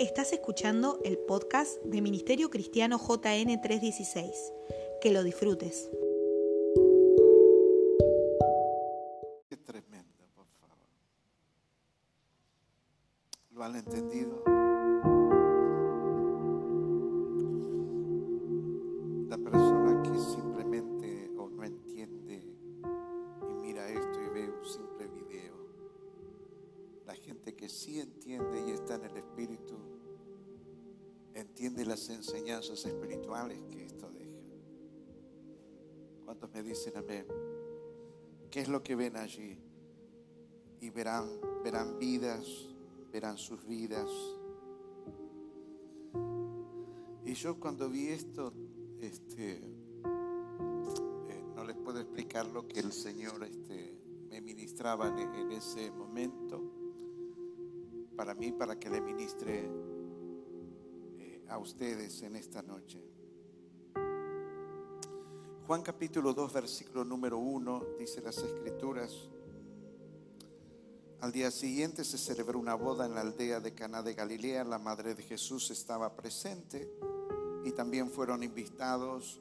Estás escuchando el podcast de Ministerio Cristiano JN 316. Que lo disfrutes. Sus vidas. Y yo cuando vi esto, este, eh, no les puedo explicar lo que el Señor este, me ministraba en, en ese momento. Para mí, para que le ministre eh, a ustedes en esta noche. Juan capítulo 2, versículo número 1, dice las escrituras. Al día siguiente se celebró una boda en la aldea de Caná de Galilea. La madre de Jesús estaba presente y también fueron invitados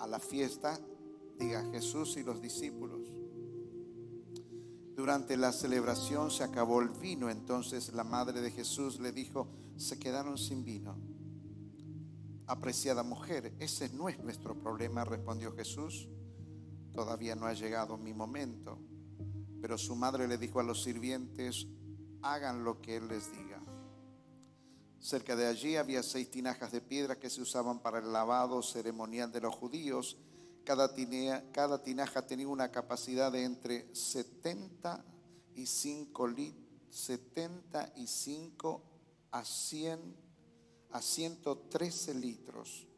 a la fiesta, diga Jesús y los discípulos. Durante la celebración se acabó el vino, entonces la madre de Jesús le dijo, se quedaron sin vino. Apreciada mujer, ese no es nuestro problema, respondió Jesús. Todavía no ha llegado mi momento. Pero su madre le dijo a los sirvientes, hagan lo que él les diga. Cerca de allí había seis tinajas de piedra que se usaban para el lavado ceremonial de los judíos. Cada, tinaja tenía una capacidad de entre 75 litros, 75 a 100 a 113 litros.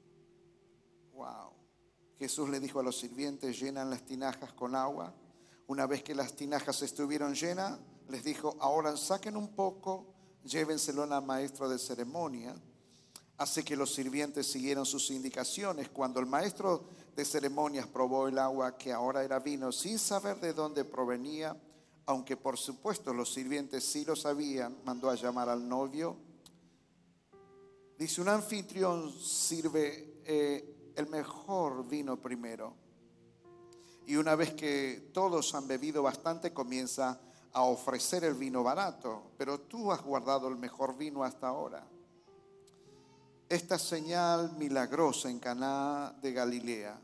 Wow. Jesús le dijo a los sirvientes, llenan las tinajas con agua. Una vez que las tinajas estuvieron llenas, les dijo, ahora saquen un poco, llévenselo al maestro de ceremonia. Así que los sirvientes siguieron sus indicaciones. Cuando el maestro de ceremonias probó el agua que ahora era vino, sin saber de dónde provenía, aunque por supuesto los sirvientes sí lo sabían, mandó a llamar al novio Dice, un anfitrión sirve eh, el mejor vino primero. Y una vez que todos han bebido bastante, comienza a ofrecer el vino barato. Pero tú has guardado el mejor vino hasta ahora. Esta señal milagrosa en Caná de Galilea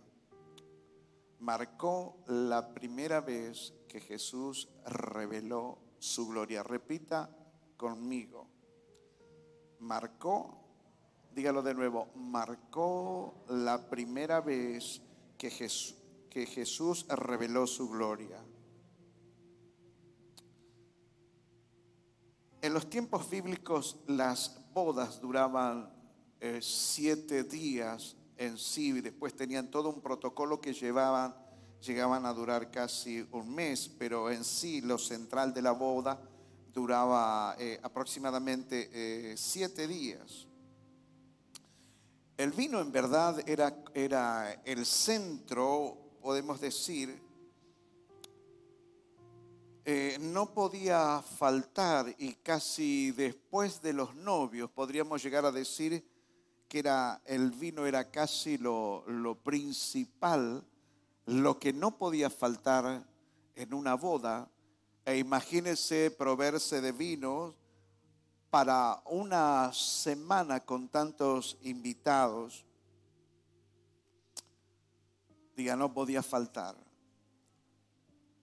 marcó la primera vez que Jesús reveló su gloria. Repita conmigo. Marcó dígalo de nuevo, marcó la primera vez que Jesús, que Jesús reveló su gloria. En los tiempos bíblicos las bodas duraban eh, siete días en sí y después tenían todo un protocolo que llevaban, llegaban a durar casi un mes, pero en sí lo central de la boda duraba eh, aproximadamente eh, siete días. El vino en verdad era, era el centro, podemos decir, eh, no podía faltar y casi después de los novios podríamos llegar a decir que era, el vino era casi lo, lo principal, lo que no podía faltar en una boda. E imagínense proveerse de vino para una semana con tantos invitados, diga, no podía faltar.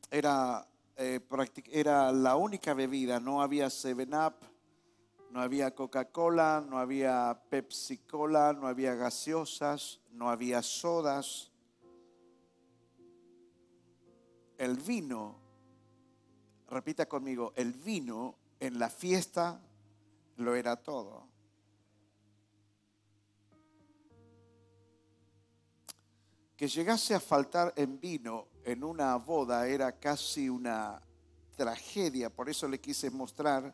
Era, eh, era la única bebida, no había 7-Up, no había Coca-Cola, no había Pepsi-Cola, no había gaseosas, no había sodas. El vino, repita conmigo, el vino en la fiesta lo era todo. Que llegase a faltar en vino en una boda era casi una tragedia, por eso le quise mostrar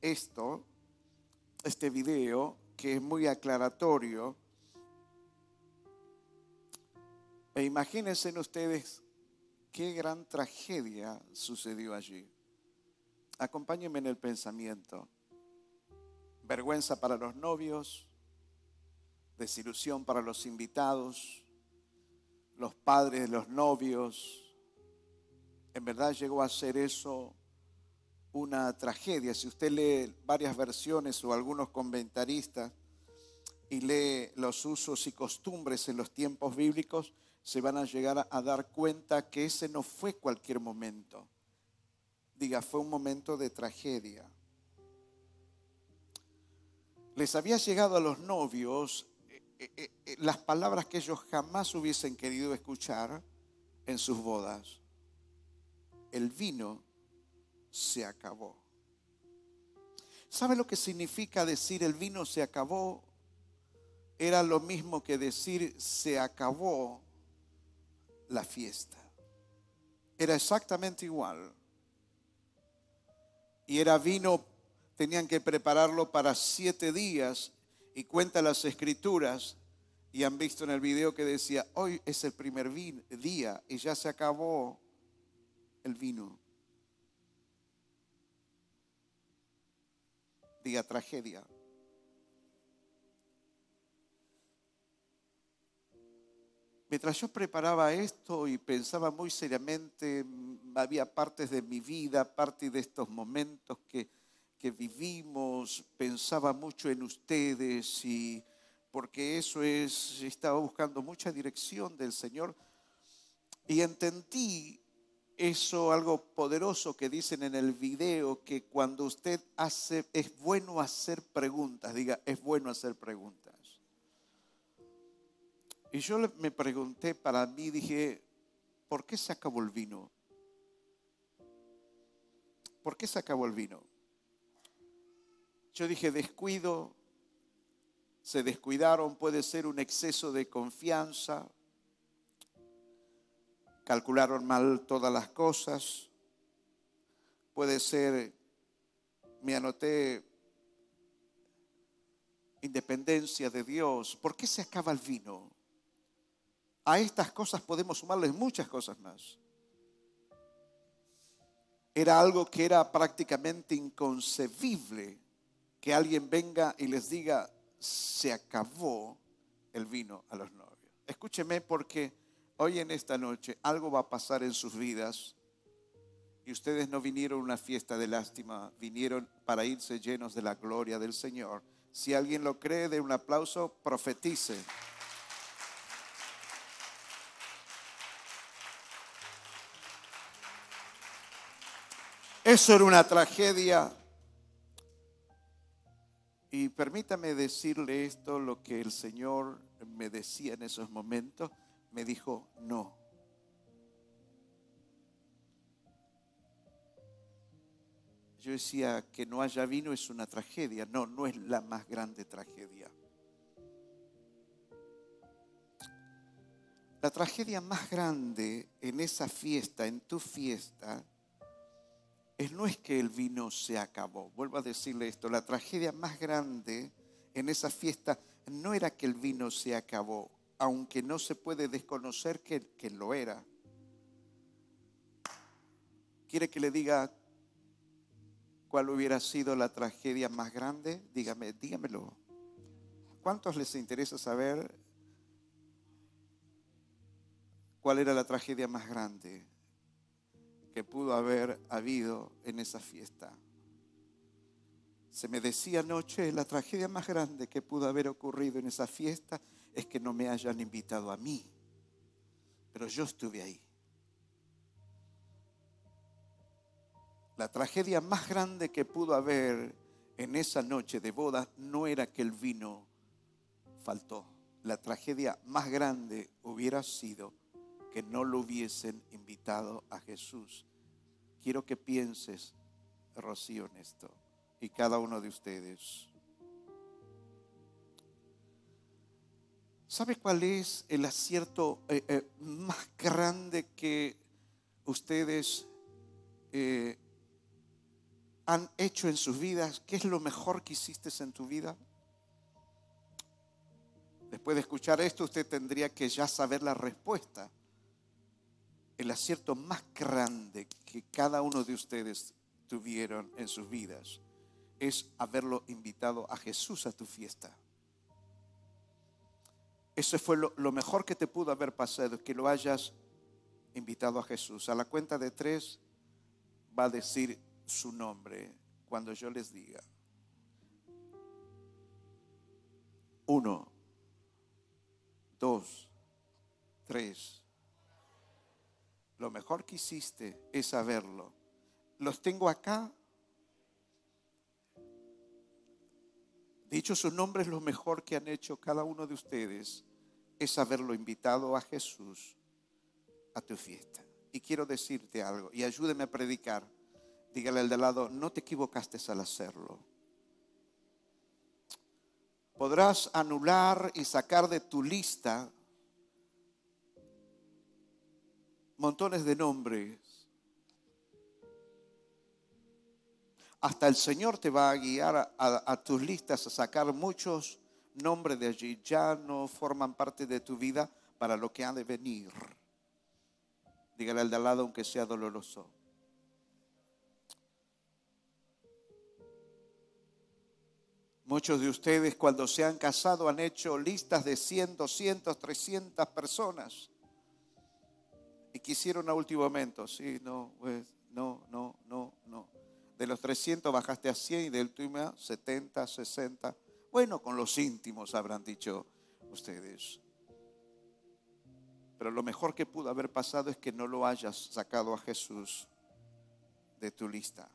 esto, este video, que es muy aclaratorio. E imagínense ustedes qué gran tragedia sucedió allí. Acompáñenme en el pensamiento. vergüenza para los novios, desilusión para los invitados, los padres de los novios. En verdad llegó a ser eso una tragedia. Si usted lee varias versiones o algunos comentaristas y lee los usos y costumbres en los tiempos bíblicos, se van a llegar a dar cuenta que ese no fue cualquier momento. Diga, fue un momento de tragedia. Les había llegado a los novios eh, eh, eh, las palabras que ellos jamás hubiesen querido escuchar en sus bodas. El vino se acabó. ¿Sabe lo que significa decir el vino se acabó? Era lo mismo que decir se acabó la fiesta. Era exactamente igual. Y era vino, tenían que prepararlo para siete días y cuenta las escrituras y han visto en el video que decía, hoy es el primer día y ya se acabó el vino. Diga tragedia. Mientras yo preparaba esto y pensaba muy seriamente, había partes de mi vida, parte de estos momentos que que vivimos, pensaba mucho en ustedes y porque eso es, estaba buscando mucha dirección del Señor y entendí eso, algo poderoso que dicen en el video, que cuando usted hace, es bueno hacer preguntas, diga, es bueno hacer preguntas. Y yo me pregunté para mí, dije, ¿por qué se acabó el vino? ¿Por qué se acabó el vino? Yo dije descuido, se descuidaron, puede ser un exceso de confianza, calcularon mal todas las cosas, puede ser, me anoté, independencia de Dios. ¿Por qué se acaba el vino? A estas cosas podemos sumarles muchas cosas más. Era algo que era prácticamente inconcebible que alguien venga y les diga, se acabó el vino a los novios. Escúcheme porque hoy en esta noche algo va a pasar en sus vidas y ustedes no vinieron a una fiesta de lástima, vinieron para irse llenos de la gloria del Señor. Si alguien lo cree, de un aplauso, profetice. Eso era una tragedia permítame decirle esto, lo que el Señor me decía en esos momentos, me dijo, no. Yo decía que no haya vino es una tragedia, no, no es la más grande tragedia. La tragedia más grande en esa fiesta, en tu fiesta, no es que el vino se acabó. Vuelvo a decirle esto, la tragedia más grande en esa fiesta no era que el vino se acabó, aunque no se puede desconocer que, que lo era. ¿Quiere que le diga cuál hubiera sido la tragedia más grande? Dígame, dígamelo. ¿Cuántos les interesa saber cuál era la tragedia más grande? Que pudo haber habido en esa fiesta. Se me decía anoche, la tragedia más grande que pudo haber ocurrido en esa fiesta es que no me hayan invitado a mí, pero yo estuve ahí. La tragedia más grande que pudo haber en esa noche de boda no era que el vino faltó. La tragedia más grande hubiera sido que no lo hubiesen invitado a Jesús. Quiero que pienses, Rocío, en esto y cada uno de ustedes. ¿Sabe cuál es el acierto eh, eh, más grande que ustedes eh, han hecho en sus vidas? ¿Qué es lo mejor que hiciste en tu vida? Después de escuchar esto, usted tendría que ya saber la respuesta el acierto más grande que cada uno de ustedes tuvieron en sus vidas es haberlo invitado a Jesús a tu fiesta. Eso fue lo, lo mejor que te pudo haber pasado, que lo hayas invitado a Jesús. A la cuenta de tres va a decir su nombre cuando yo les diga. Uno, dos, tres. Lo mejor que hiciste es saberlo. Los tengo acá. Dicho sus nombres, lo mejor que han hecho cada uno de ustedes es haberlo invitado a Jesús a tu fiesta. Y quiero decirte algo, y ayúdeme a predicar. Dígale al de lado, no te equivocaste al hacerlo. Podrás anular y sacar de tu lista montones de nombres. Hasta el Señor te va a guiar a, tus listas a sacar muchos nombres de allí. Ya no forman parte de tu vida para lo que ha de venir. Dígale al de al lado aunque sea doloroso. Muchos de ustedes cuando se han casado han hecho listas de 100, 200, 300 personas. Y quisieron a último momento, sí, no, pues, no, no, no, no. De los 300 bajaste a 100 y del último 70, 60. Bueno, con los íntimos habrán dicho ustedes. Pero lo mejor que pudo haber pasado es que no lo hayas sacado a Jesús de tu lista.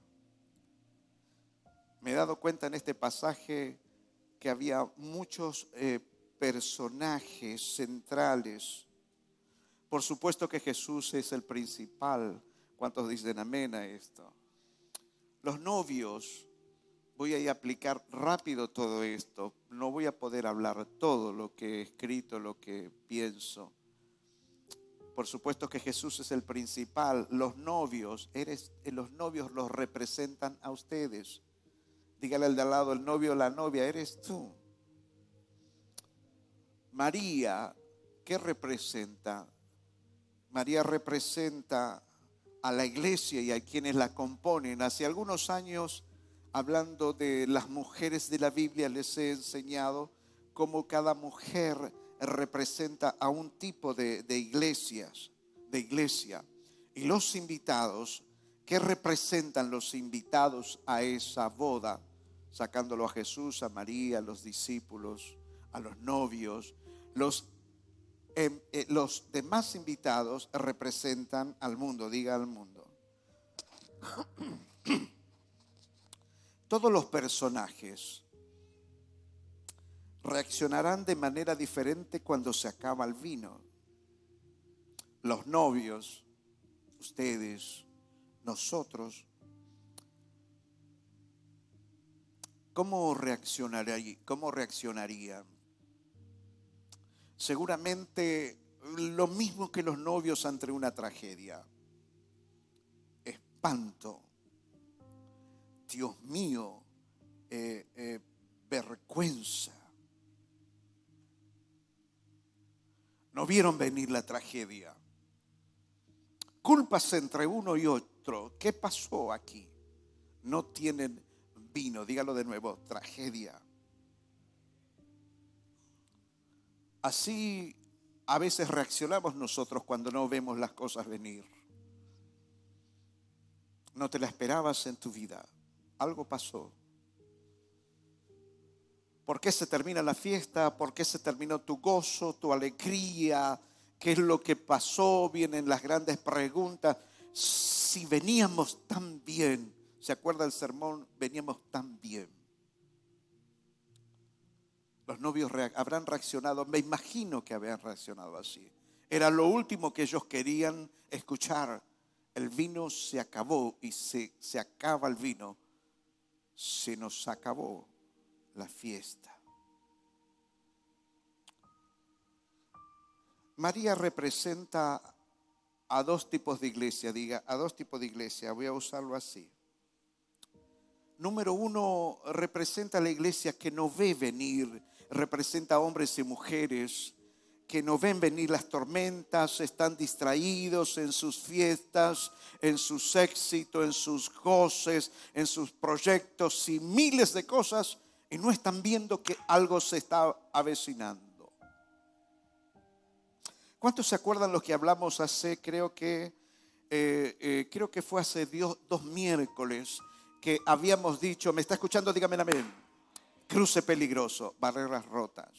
Me he dado cuenta en este pasaje que había muchos eh, personajes centrales. Por supuesto que Jesús es el principal. ¿Cuántos dicen amén a esto? Los novios, voy a aplicar rápido todo esto. No voy a poder hablar todo lo que he escrito, lo que pienso. Por supuesto que Jesús es el principal. Los novios, eres, eh, los novios los representan a ustedes. Dígale al de al lado, el novio o la novia, eres tú. María, ¿qué representa? María representa a la iglesia y a quienes la componen. Hace algunos años, hablando de las mujeres de la Biblia, les he enseñado cómo cada mujer representa a un tipo de, iglesias, de iglesia. Y los invitados, ¿qué representan los invitados a esa boda? Sacándolo a Jesús, a María, a los discípulos, a los novios. Los, em, eh, los demás invitados representan al mundo, diga al mundo. Todos los personajes reaccionarán de manera diferente cuando se acaba el vino. Los novios, ustedes, nosotros, ¿cómo reaccionarían? ¿Cómo reaccionarían? Seguramente lo mismo que los novios ante una tragedia. Espanto. Dios mío, eh, eh, vergüenza no vieron venir la tragedia. Culpas entre uno y otro. ¿Qué pasó aquí? No tienen vino, dígalo de nuevo, tragedia. Así a veces reaccionamos nosotros cuando no vemos las cosas venir. No te la esperabas en tu vida. Algo pasó. ¿Por qué se termina la fiesta? ¿Por qué se terminó tu gozo, tu alegría? ¿Qué es lo que pasó? Vienen las grandes preguntas. Si veníamos tan bien, ¿se acuerda el sermón? Veníamos tan bien. Los novios habrán reaccionado, me imagino que habían reaccionado así. Era lo último que ellos querían escuchar. El vino se acabó y se, se acaba el vino. Se nos acabó la fiesta. María representa a dos tipos de iglesia, diga, a dos tipos de iglesia, voy a usarlo así. Número uno, representa a la iglesia que no ve venir, representa a hombres y mujeres que no ven venir las tormentas, están distraídos en sus fiestas, en sus éxitos, en sus goces, en sus proyectos y miles de cosas y no están viendo que algo se está avecinando. ¿Cuántos se acuerdan lo que hablamos hace, creo que, eh, eh, creo que fue hace dos miércoles, que habíamos dicho, ¿me está escuchando? Dígame amén. Cruce peligroso, barreras rotas.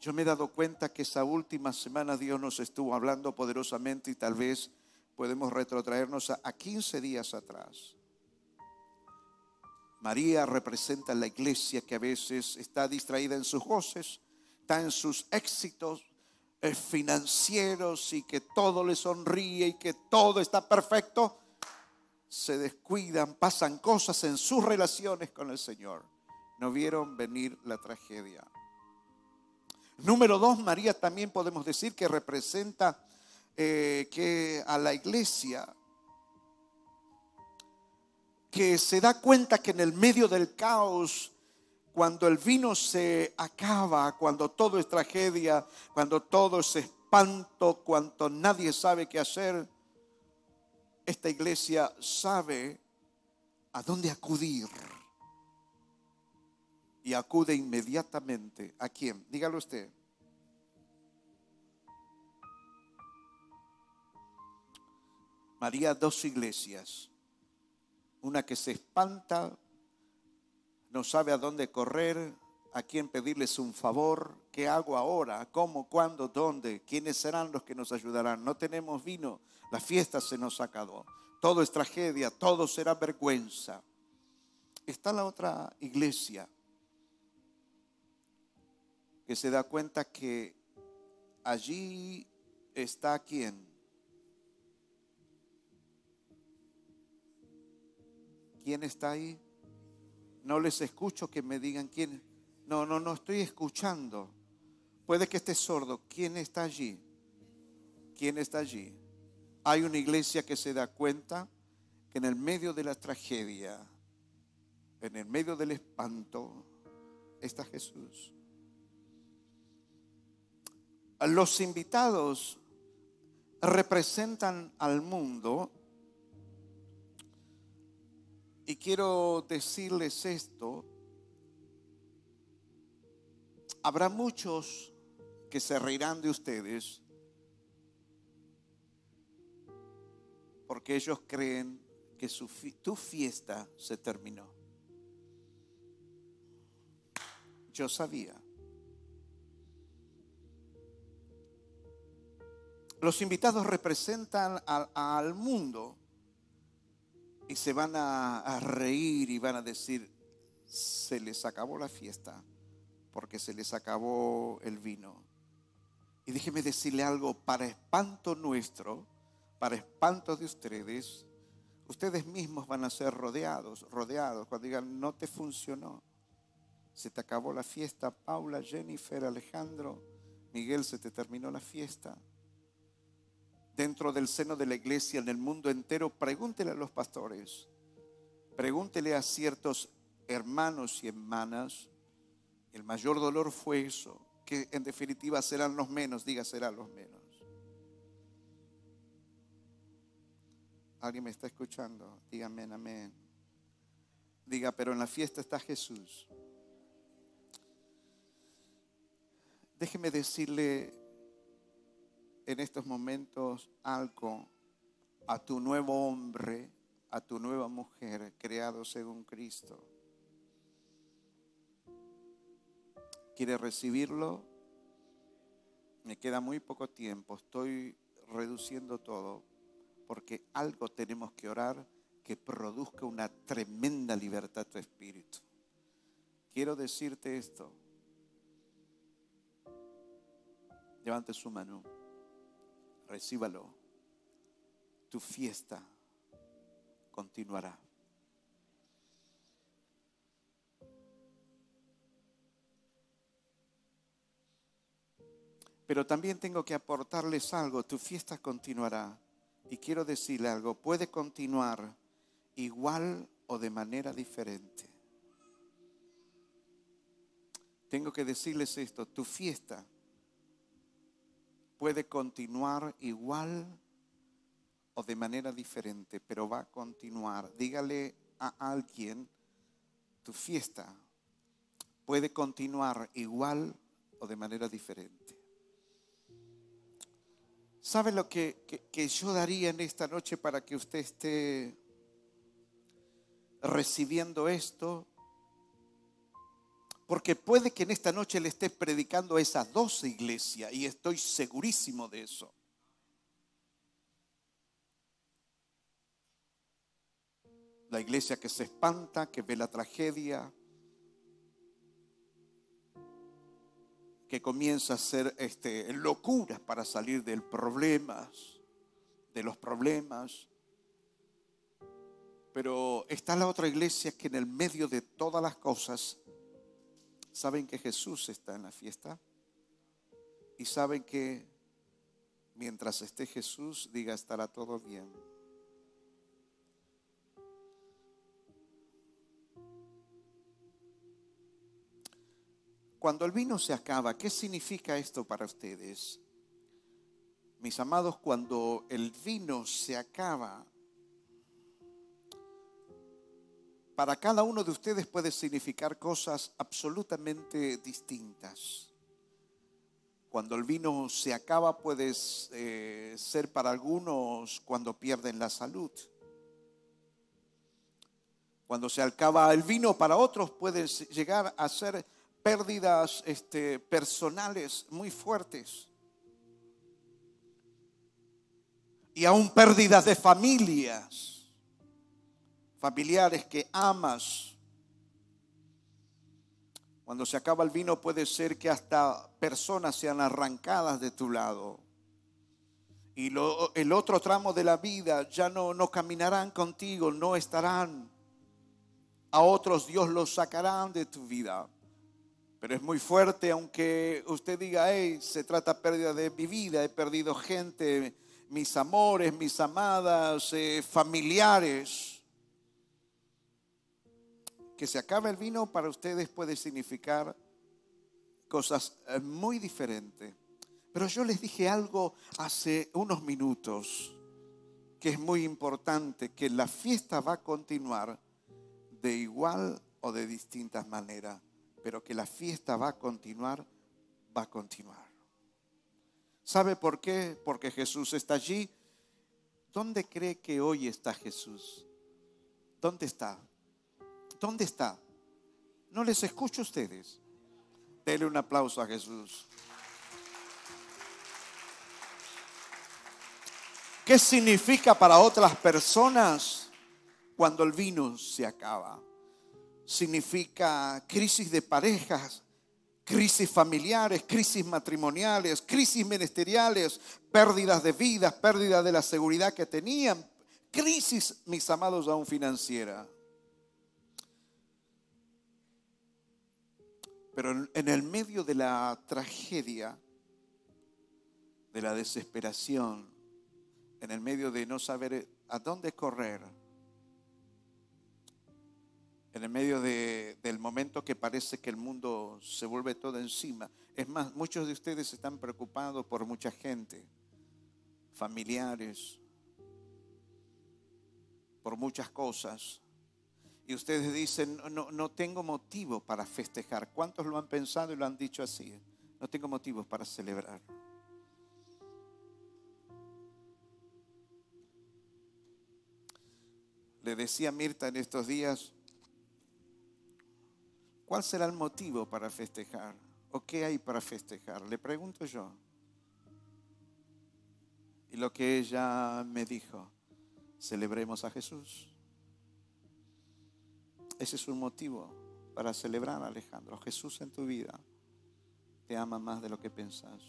Yo me he dado cuenta que esa última semana Dios nos estuvo hablando poderosamente y tal vez podemos retrotraernos a, a 15 días atrás. María representa la iglesia que a veces está distraída en sus goces, está en sus éxitos eh, financieros y que todo le sonríe y que todo está perfecto. Se descuidan, pasan cosas en sus relaciones con el Señor. No vieron venir la tragedia. Número dos, María también podemos decir que representa eh, que a la iglesia que se da cuenta que en el medio del caos, cuando el vino se acaba, cuando todo es tragedia, cuando todo es espanto, cuando nadie sabe qué hacer, esta iglesia sabe a dónde acudir. Y acude inmediatamente. ¿A quién? Dígalo usted. María, dos iglesias una que se espanta, no sabe a dónde correr, a quién pedirles un favor, qué hago ahora, cómo, cuándo, dónde, quiénes serán los que nos ayudarán. No tenemos vino, la fiesta se nos acabó, todo es tragedia, todo será vergüenza. Está la otra iglesia que se da cuenta que allí está quien ¿Quién está ahí? No les escucho que me digan quién. No, no, no estoy escuchando. Puede que esté sordo. ¿Quién está allí? ¿Quién está allí? Hay una iglesia que se da cuenta que en el medio de la tragedia, en el medio del espanto, está Jesús. Los invitados representan al mundo y quiero decirles esto. Habrá muchos que se reirán de ustedes porque ellos creen que tu fiesta se terminó. Yo sabía. Los invitados representan al mundo y se van a, reír y van a decir, se les acabó la fiesta porque se les acabó el vino. Y déjeme decirle algo, para espanto nuestro, para espanto de ustedes, ustedes mismos van a ser rodeados, rodeados, cuando digan, no te funcionó, se te acabó la fiesta, Paula, Jennifer, Alejandro, Miguel, se te terminó la fiesta dentro del seno de la iglesia, en el mundo entero, pregúntele a los pastores, pregúntele a ciertos hermanos y hermanas. El mayor dolor fue eso, que en definitiva serán los menos, diga serán los menos. ¿Alguien me está escuchando? Dígame amén. Diga, pero en la fiesta está Jesús. Déjeme decirle en estos momentos algo a tu nuevo hombre, a tu nueva mujer creado según Cristo. ¿Quiere recibirlo? Me queda muy poco tiempo, estoy reduciendo todo, porque algo tenemos que orar que produzca una tremenda libertad a tu espíritu. Quiero decirte esto. Levante su mano recíbalo. Tu fiesta continuará. Pero también tengo que aportarles algo. Tu fiesta continuará. Y quiero decirle algo. Puede continuar igual o de manera diferente. tengo que decirles esto, tu fiesta puede continuar igual o de manera diferente, pero va a continuar. Dígale a alguien, tu fiesta puede continuar igual o de manera diferente. ¿Sabe lo que, que, yo daría en esta noche para que usted esté recibiendo esto? Porque puede que en esta noche le esté predicando a esas dos iglesias y estoy segurísimo de eso. La iglesia que se espanta, que ve la tragedia, que comienza a hacer este, locuras para salir del problemas, de los problemas. Pero está la otra iglesia que en el medio de todas las cosas saben que Jesús está en la fiesta y saben que mientras esté Jesús, diga estará todo bien. Cuando el vino se acaba, ¿qué significa esto para ustedes? Mis amados, cuando el vino se acaba, para cada uno de ustedes puede significar cosas absolutamente distintas. Cuando el vino se acaba puede eh, ser para algunos cuando pierden la salud. Cuando se acaba el vino para otros puede llegar a ser pérdidas este, personales muy fuertes. Y aún pérdidas de familias, familiares que amas. Cuando se acaba el vino puede ser que hasta personas sean arrancadas de tu lado. Y el otro tramo de la vida ya no, no caminarán contigo, no estarán. A otros Dios los sacarán de tu vida. Pero es muy fuerte, aunque usted diga, hey, se trata pérdida de mi vida, he perdido gente, mis amores, mis amadas, eh, familiares. Que se acabe el vino para ustedes puede significar cosas eh, muy diferentes. Pero yo les dije algo hace unos minutos que es muy importante, que la fiesta va a continuar de igual o de distintas maneras pero que la fiesta va a continuar, va a continuar. ¿Sabe por qué? Porque Jesús está allí. ¿Dónde cree que hoy está Jesús? ¿Dónde está? ¿Dónde está? No les escucho a ustedes. Dele un aplauso a Jesús. ¿Qué significa para otras personas cuando el vino se acaba? Significa crisis de parejas, crisis familiares, crisis matrimoniales, crisis ministeriales, pérdidas de vidas, pérdida de la seguridad que tenían, crisis, mis amados, aún financiera. Pero en el medio de la tragedia, de la desesperación, en el medio de no saber a dónde correr, en el medio del momento que parece que el mundo se vuelve todo encima. Es más, muchos de ustedes están preocupados por mucha gente, familiares, por muchas cosas. Y ustedes dicen, no, no tengo motivo para festejar. ¿Cuántos lo han pensado y lo han dicho así? No tengo motivos para celebrar. Le decía Mirta en estos días, ¿Cuál será el motivo para festejar? ¿O qué hay para festejar? Le pregunto yo. Y lo que ella me dijo, celebremos a Jesús. Ese es un motivo para celebrar, Alejandro. Jesús en tu vida te ama más de lo que pensás.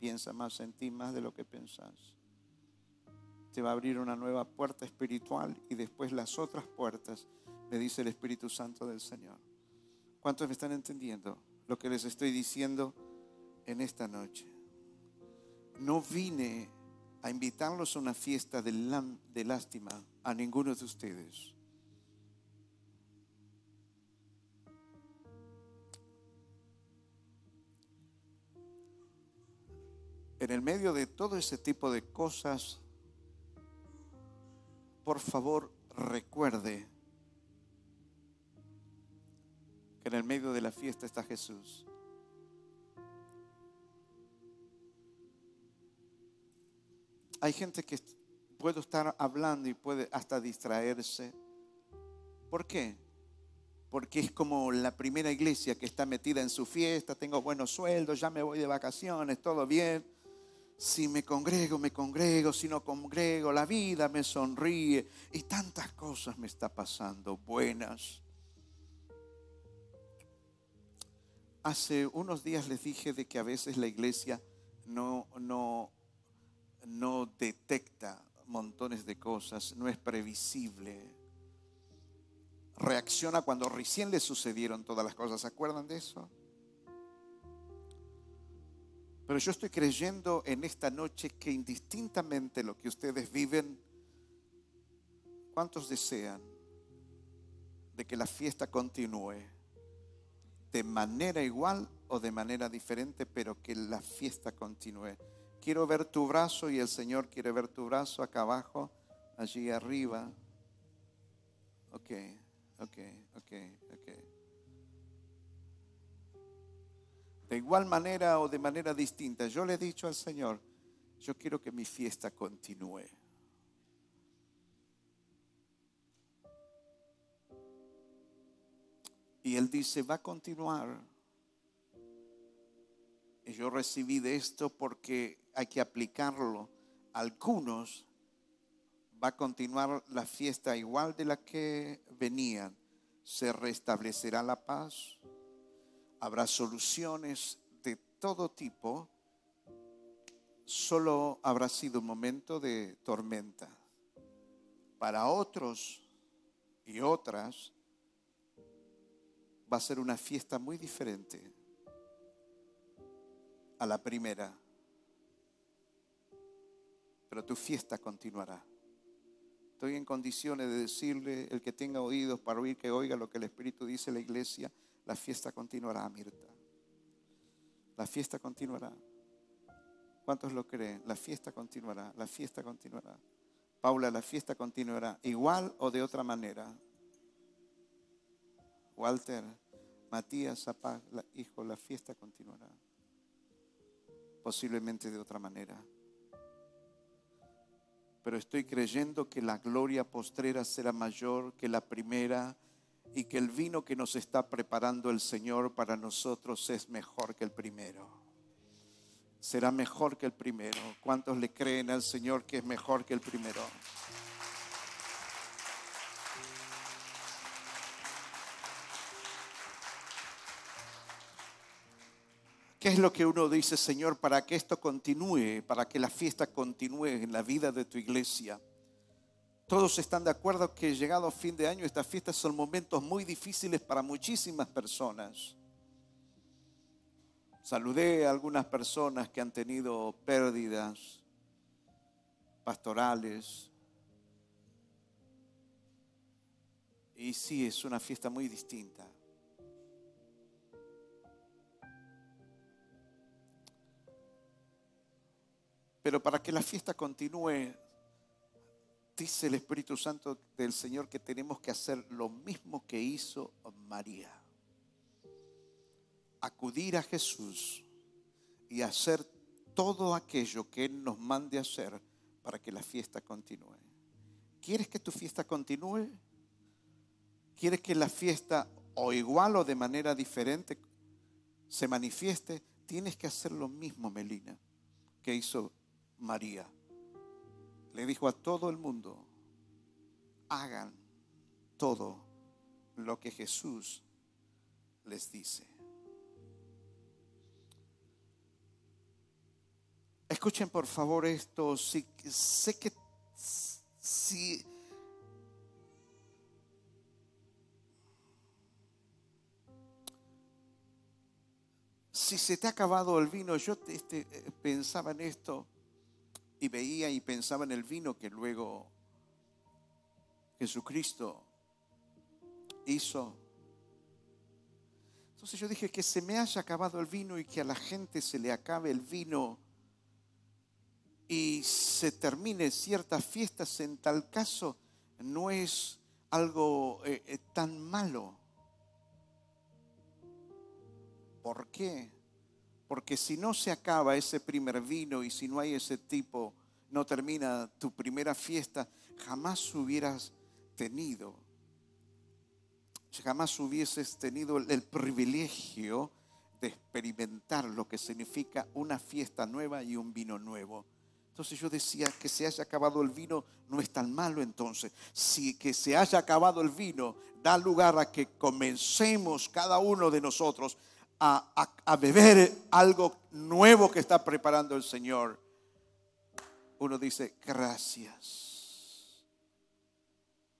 Piensa más en ti más de lo que pensás. Te va a abrir una nueva puerta espiritual y después las otras puertas, le dice el Espíritu Santo del Señor. ¿Cuántos me están entendiendo lo que les estoy diciendo en esta noche? No vine a invitarlos a una fiesta de, de lástima a ninguno de ustedes. en el medio de todo ese tipo de cosas, por favor recuerde que en el medio de la fiesta está Jesús. Hay gente que puede estar hablando y puede hasta distraerse. ¿Por qué? Porque es como la primera iglesia que está metida en su fiesta, tengo buenos sueldos, ya me voy de vacaciones, todo bien. Si me congrego, me congrego, si no congrego, la vida me sonríe y tantas cosas me está pasando buenas. Hace unos días les dije de que a veces la iglesia no, no, no detecta montones de cosas, no es previsible. Reacciona cuando recién le sucedieron todas las cosas. ¿Se acuerdan de eso? Pero yo estoy creyendo en esta noche que indistintamente lo que ustedes viven, ¿cuántos desean de que la fiesta continúe? De manera igual o de manera diferente, pero que la fiesta continúe. Quiero ver tu brazo y el Señor quiere ver tu brazo acá abajo, allí arriba. Ok, ok, ok, ok. De igual manera o de manera distinta, yo le he dicho al Señor, yo quiero que mi fiesta continúe. Y Él dice, va a continuar. Y yo recibí de esto porque hay que aplicarlo. Algunos va a continuar la fiesta igual de la que venían. Se restablecerá la paz. Habrá soluciones de todo tipo. Solo habrá sido un momento de tormenta. Para otros y otras va a ser una fiesta muy diferente a la primera pero tu fiesta continuará. Estoy en condiciones de decirle, el que tenga oídos para oír, que oiga lo que el Espíritu dice la iglesia, la fiesta continuará, Mirta. La fiesta continuará. ¿Cuántos lo creen? La fiesta continuará, la fiesta continuará. Paula, la fiesta continuará, igual o de otra manera. Walter, Matías, hijo, la fiesta continuará. Posiblemente de otra manera pero estoy creyendo que la gloria postrera será mayor que la primera y que el vino que nos está preparando el Señor para nosotros es mejor que el primero. Será mejor que el primero. ¿Cuántos le creen al Señor que es mejor que el primero? ¿Qué es lo que uno dice, Señor, para que esto continúe, para que la fiesta continúe en la vida de tu iglesia? Todos están de acuerdo que llegado a fin de año estas fiestas son momentos muy difíciles para muchísimas personas. Saludé a algunas personas que han tenido pérdidas pastorales. Y sí, es una fiesta muy distinta. Pero para que la fiesta continúe, dice el Espíritu Santo del Señor que tenemos que hacer lo mismo que hizo María. Acudir a Jesús y hacer todo aquello que Él nos mande hacer para que la fiesta continúe. ¿Quieres que tu fiesta continúe? ¿Quieres que la fiesta o igual o de manera diferente se manifieste? Tienes que hacer lo mismo, Melina, que hizo María. Le dijo a todo el mundo, hagan todo lo que Jesús les dice. Escuchen por favor esto. Si, sé que si si se te ha acabado el vino, yo este, pensaba en esto y veía y pensaba en el vino que luego Jesucristo hizo. Entonces yo dije que se me haya acabado el vino y que a la gente se le acabe el vino y se termine ciertas fiestas en tal caso no es algo eh, eh, tan malo. ¿Por qué? Porque si no se acaba ese primer vino y si no hay ese tipo, no termina tu primera fiesta, jamás hubieras tenido, jamás hubieses tenido el privilegio de experimentar lo que significa una fiesta nueva y un vino nuevo. Entonces yo decía que se haya acabado el vino no es tan malo entonces. Si que se haya acabado el vino da lugar a que comencemos cada uno de nosotros a, beber algo nuevo que está preparando el Señor. Uno dice, gracias.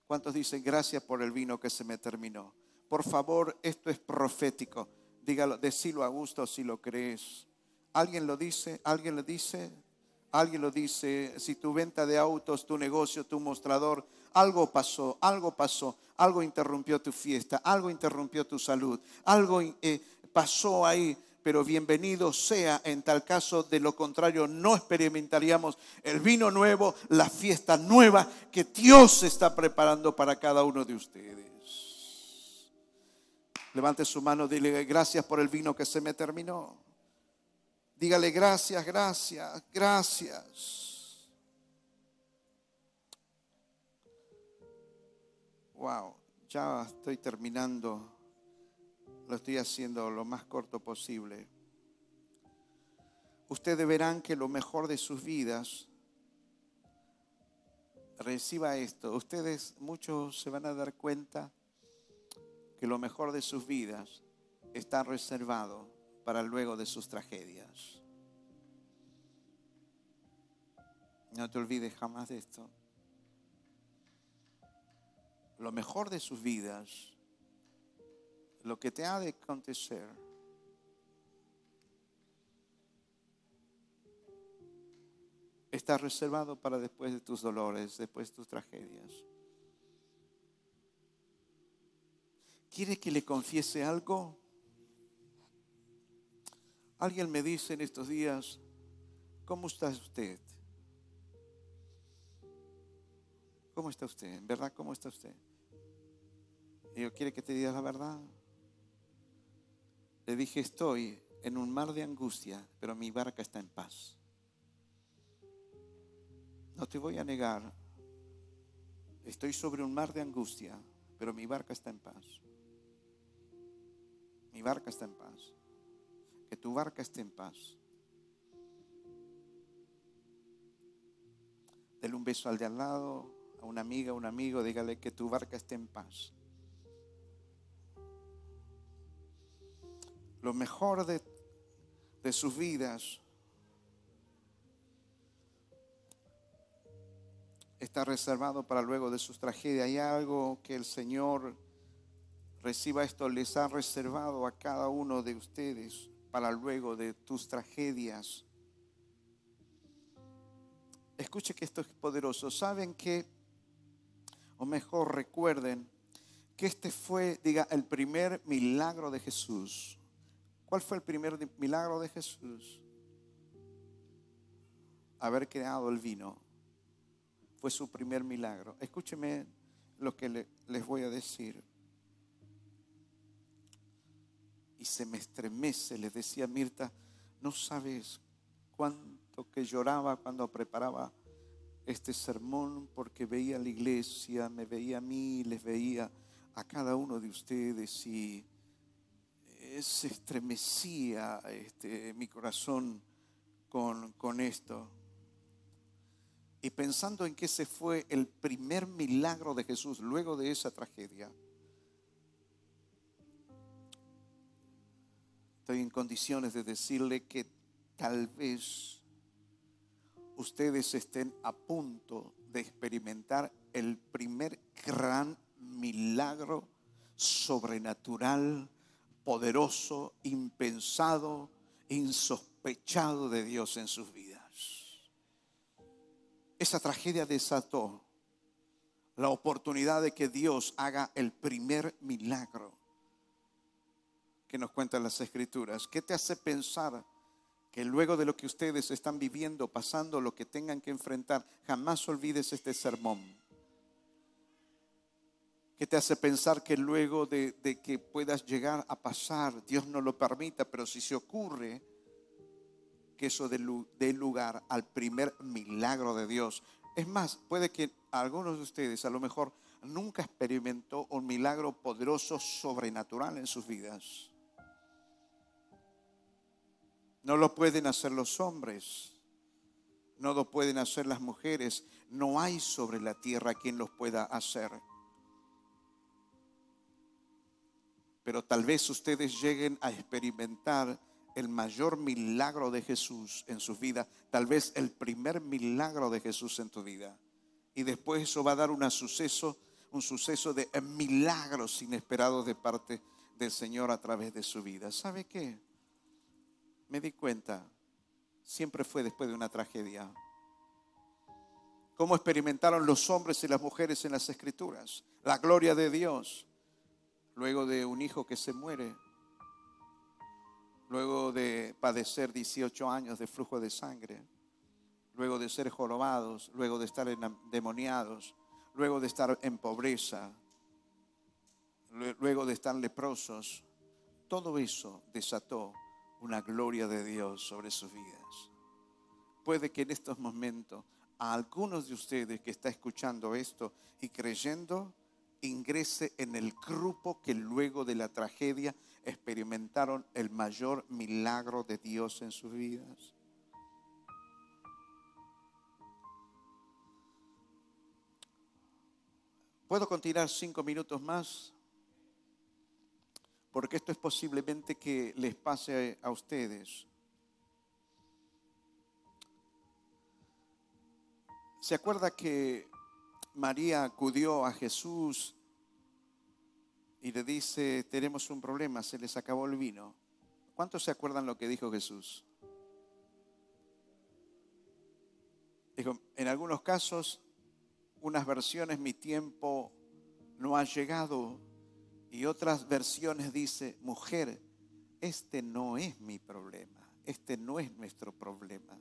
¿Cuántos dicen gracias por el vino que se me terminó? Por favor, esto es profético. Dígalo, decilo a gusto si lo crees. ¿Alguien lo dice? ¿Alguien lo dice? Alguien lo dice, si tu venta de autos, tu negocio, tu mostrador, algo pasó, algo pasó, algo interrumpió tu fiesta, algo interrumpió tu salud, algo eh, pasó ahí, pero bienvenido sea en tal caso, de lo contrario no experimentaríamos el vino nuevo, la fiesta nueva que Dios está preparando para cada uno de ustedes. Levante su mano, dile gracias por el vino que se me terminó. Dígale gracias, gracias, gracias. Wow, ya estoy terminando. Lo estoy haciendo lo más corto posible. Ustedes verán que lo mejor de sus vidas reciba esto. Ustedes muchos se van a dar cuenta que lo mejor de sus vidas está reservado para luego de sus tragedias. No te olvides jamás de esto. Lo mejor de sus vidas, lo que te ha de acontecer, está reservado para después de tus dolores, después de tus tragedias. ¿Quiere que le confiese algo? Alguien me dice en estos días, ¿cómo está usted? ¿Cómo está usted? ¿En verdad cómo está usted? Y yo, ¿quiere que te diga la verdad? Le dije, estoy en un mar de angustia, pero mi barca está en paz. No te voy a negar, estoy sobre un mar de angustia, pero mi barca está en paz. Mi barca está en paz que tu barca esté en paz. Dele un beso al de al lado, a una amiga, a un amigo, dígale que tu barca esté en paz. Lo mejor de, sus vidas está reservado para luego de sus tragedias. Hay algo que el Señor reciba esto, les ha reservado a cada uno de ustedes para luego de tus tragedias. Escuche que esto es poderoso. ¿Saben que, o mejor recuerden, que este fue, diga, el primer milagro de Jesús? ¿Cuál fue el primer milagro de Jesús? Haber creado el vino. Fue su primer milagro. Escúcheme lo que les voy a decir y se me estremece. Le decía Mirta, no sabes cuánto que lloraba cuando preparaba este sermón porque veía la iglesia, me veía a mí, les veía a cada uno de ustedes y se estremecía este, mi corazón con, con esto. Y pensando en que ese fue el primer milagro de Jesús luego de esa tragedia, estoy en condiciones de decirle que tal vez ustedes estén a punto de experimentar el primer gran milagro sobrenatural, poderoso, impensado, insospechado de Dios en sus vidas. Esa tragedia desató la oportunidad de que Dios haga el primer milagro que nos cuentan las escrituras? ¿Qué te hace pensar que luego de lo que ustedes están viviendo, pasando, lo que tengan que enfrentar, jamás olvides este sermón. Que te hace pensar que luego de, que puedas llegar a pasar, Dios no lo permita, pero si se ocurre que eso dé lugar al primer milagro de Dios. Es más, puede que algunos de ustedes a lo mejor nunca experimentó un milagro poderoso sobrenatural en sus vidas. No lo pueden hacer los hombres, no lo pueden hacer las mujeres, no hay sobre la tierra quien los pueda hacer. Pero tal vez ustedes lleguen a experimentar el mayor milagro de Jesús en su vida, tal vez el primer milagro de Jesús en tu vida. Y después eso va a dar un suceso, un suceso de milagros inesperados de parte del Señor a través de su vida. ¿Sabe qué? Me di cuenta, siempre fue después de una tragedia. Cómo experimentaron los hombres y las mujeres en las escrituras. La gloria de Dios. Luego de un hijo que se muere, luego de padecer 18 años de flujo de sangre, luego de ser jorobados, luego de estar endemoniados, luego de estar en pobreza, luego de estar leprosos, todo eso desató una gloria de Dios sobre sus vidas. Puede que en estos momentos a algunos de ustedes que está escuchando esto y creyendo, ingrese en el grupo que luego de la tragedia experimentaron el mayor milagro de Dios en sus vidas. ¿Puedo continuar cinco minutos más? Porque esto es posiblemente que les pase a ustedes. ¿Se acuerda que María acudió a Jesús y le dice, tenemos un problema, se les acabó el vino. ¿Cuántos se acuerdan lo que dijo Jesús? Dijo, en algunos casos, unas versiones, mi tiempo no ha llegado, y otras versiones dice, mujer, este no es mi problema, este no es nuestro problema.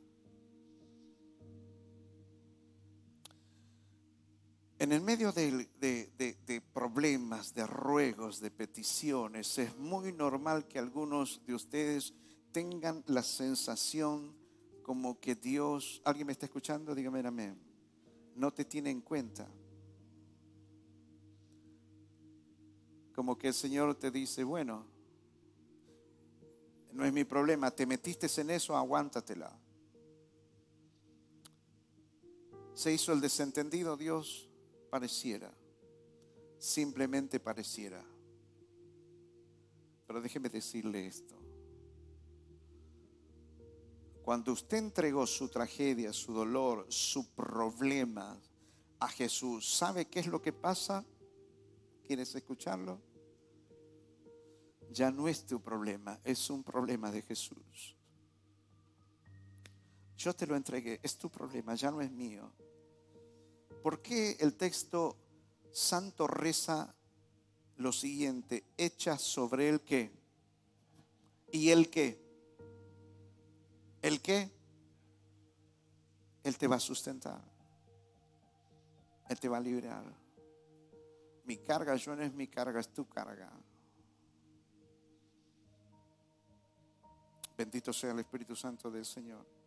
En el medio de, problemas, de ruegos, de peticiones, es muy normal que algunos de ustedes tengan la sensación como que Dios, ¿alguien me está escuchando? Dígame amén. No te tiene en cuenta. Como que el Señor te dice, bueno, no es mi problema, te metiste en eso, aguántatela. Se hizo el desentendido Dios pareciera, simplemente pareciera. Pero déjeme decirle esto. Cuando usted entregó su tragedia, su dolor, su problema a Jesús, ¿sabe qué es lo que pasa? ¿Quieres escucharlo? Ya no es tu problema, es un problema de Jesús. Yo te lo entregué, es tu problema, ya no es mío. ¿Por qué el texto santo reza lo siguiente? Echa sobre el qué. ¿Y el qué? ¿El qué? Él te va a sustentar. Él te va a liberar. Mi carga, yo no es mi carga, es tu carga. Bendito sea el Espíritu Santo del Señor.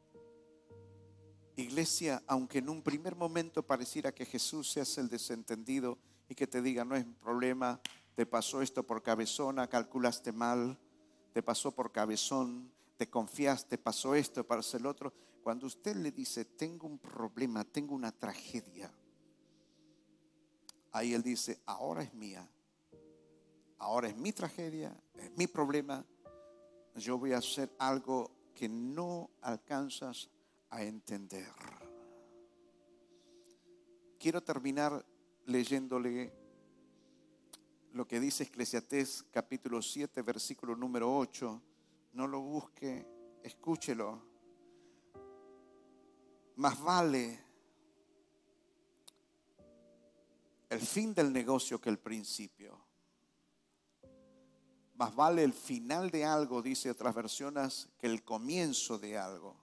Iglesia, aunque en un primer momento pareciera que Jesús se hace el desentendido y que te diga, no es problema, te pasó esto por cabezona, calculaste mal, te pasó por cabezón, te confiaste, pasó esto, pasó el otro. Cuando usted le dice, tengo un problema, tengo una tragedia, ahí él dice, ahora es mía, ahora es mi tragedia, es mi problema, yo voy a hacer algo que no alcanzas a entender. Quiero terminar leyéndole lo que dice Eclesiastés capítulo 7, versículo número 8. No lo busque, escúchelo. Más vale el fin del negocio que el principio. más vale el final de algo, dice otras versiones, que el comienzo de algo.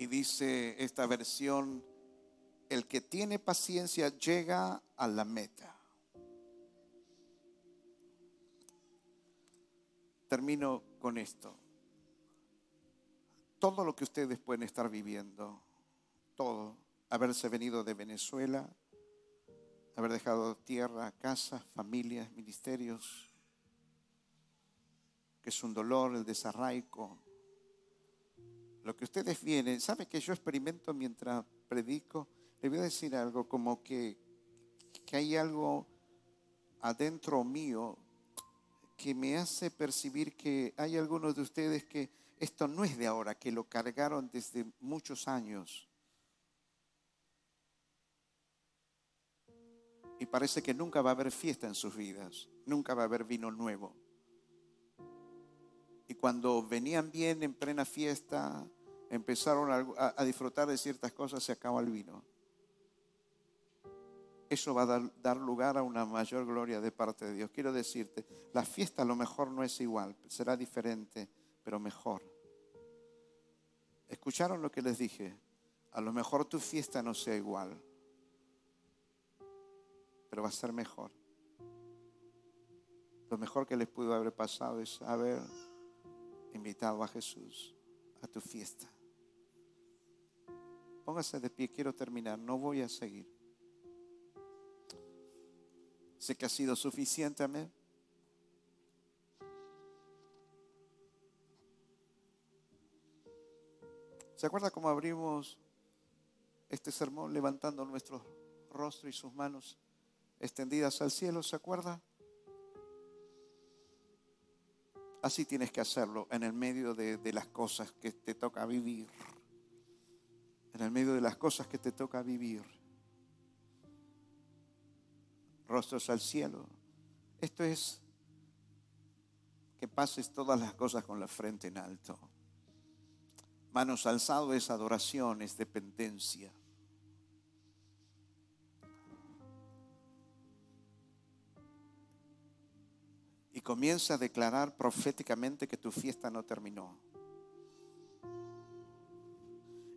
Y dice esta versión, el que tiene paciencia llega a la meta. Termino con esto. Todo lo que ustedes pueden estar viviendo, todo, haberse venido de Venezuela, haber dejado tierra, casa, familias, ministerios, que es un dolor, el desarraigo. Lo que ustedes vienen, ¿saben que yo experimento mientras predico? Le voy a decir algo, como que, que hay algo adentro mío que me hace percibir que hay algunos de ustedes que esto no es de ahora, que lo cargaron desde muchos años. Y parece que nunca va a haber fiesta en sus vidas, nunca va a haber vino nuevo. Y cuando venían bien en plena fiesta, empezaron a, disfrutar de ciertas cosas, se acaba el vino. Eso va a dar, dar, lugar a una mayor gloria de parte de Dios. Quiero decirte, la fiesta a lo mejor no es igual, será diferente, pero mejor. ¿Escucharon lo que les dije? A lo mejor tu fiesta no sea igual, pero va a ser mejor. Lo mejor que les pudo haber pasado es haber invitado a Jesús a tu fiesta. Póngase de pie, quiero terminar, no voy a seguir. Sé que ha sido suficiente, amén. ¿Se acuerda cómo abrimos este sermón levantando nuestro rostro y sus manos extendidas al cielo? ¿Se acuerda? Así tienes que hacerlo en el medio de, las cosas que te toca vivir. En el medio de las cosas que te toca vivir. Rostros al cielo. Esto es que pases todas las cosas con la frente en alto. Manos alzado es adoración, es dependencia. Y comienza a declarar proféticamente que tu fiesta no terminó.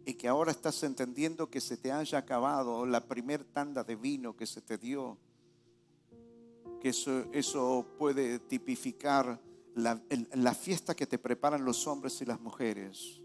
Y que ahora estás entendiendo que se te haya acabado la primer tanda de vino que se te dio. Que eso, eso puede tipificar la, la fiesta que te preparan los hombres y las mujeres.